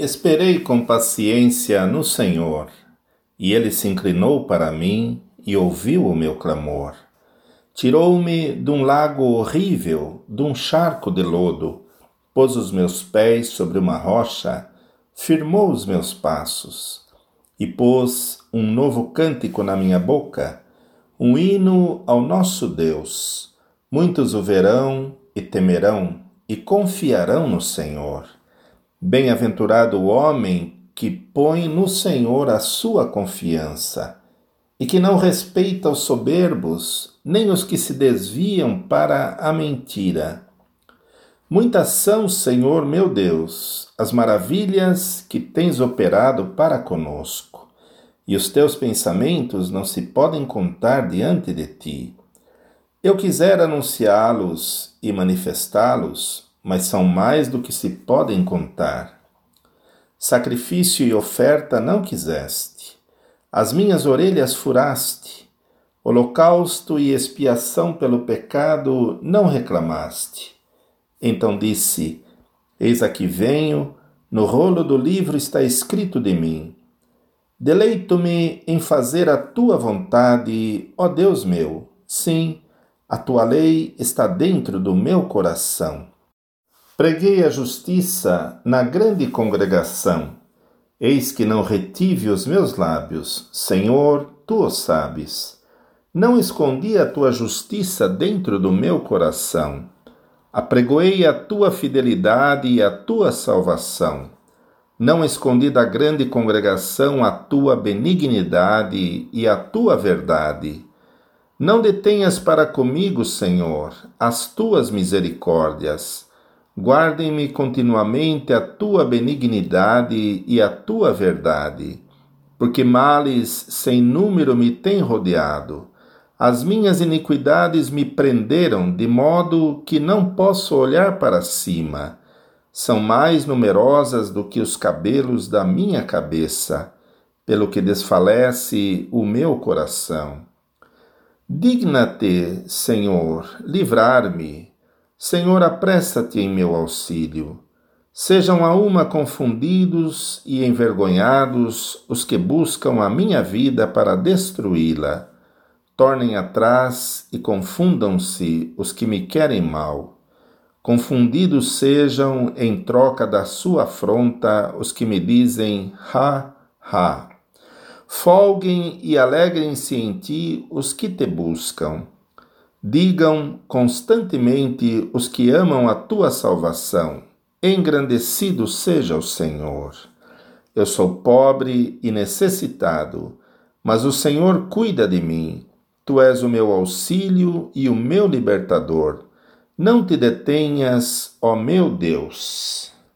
Esperei com paciência no Senhor, e ele se inclinou para mim e ouviu o meu clamor. Tirou-me de um lago horrível, de um charco de lodo, pôs os meus pés sobre uma rocha, firmou os meus passos, e pôs um novo cântico na minha boca, um hino ao nosso Deus. Muitos o verão e temerão e confiarão no Senhor. Bem-aventurado o homem que põe no Senhor a sua confiança e que não respeita os soberbos, nem os que se desviam para a mentira. Muitas são, Senhor meu Deus, as maravilhas que tens operado para conosco, e os teus pensamentos não se podem contar diante de ti. Eu quisera anunciá-los e manifestá-los, mas são mais do que se podem contar. Sacrifício e oferta não quiseste, as minhas orelhas furaste, holocausto e expiação pelo pecado não reclamaste. Então disse: Eis aqui venho, no rolo do livro está escrito de mim. Deleito-me em fazer a tua vontade, ó Deus meu. Sim, a tua lei está dentro do meu coração. Preguei a justiça na grande congregação. Eis que não retive os meus lábios. Senhor, tu o sabes. Não escondi a tua justiça dentro do meu coração. Apregoei a tua fidelidade e a tua salvação. Não escondi da grande congregação a tua benignidade e a tua verdade. Não detenhas para comigo, Senhor, as tuas misericórdias guardem-me continuamente a tua benignidade e a tua verdade, porque males sem número me têm rodeado. As minhas iniquidades me prenderam, de modo que não posso olhar para cima. São mais numerosas do que os cabelos da minha cabeça, pelo que desfalece o meu coração. Digna-te, Senhor, livrar-me Senhor, apressa-te em meu auxílio. Sejam a uma confundidos e envergonhados os que buscam a minha vida para destruí-la. Tornem atrás e confundam-se os que me querem mal. Confundidos sejam em troca da sua afronta os que me dizem ha, ha. Folguem e alegrem-se em ti os que te buscam Digam constantemente os que amam a tua salvação: Engrandecido seja o Senhor. Eu sou pobre e necessitado, mas o Senhor cuida de mim. Tu és o meu auxílio e o meu libertador. Não te detenhas, ó meu Deus.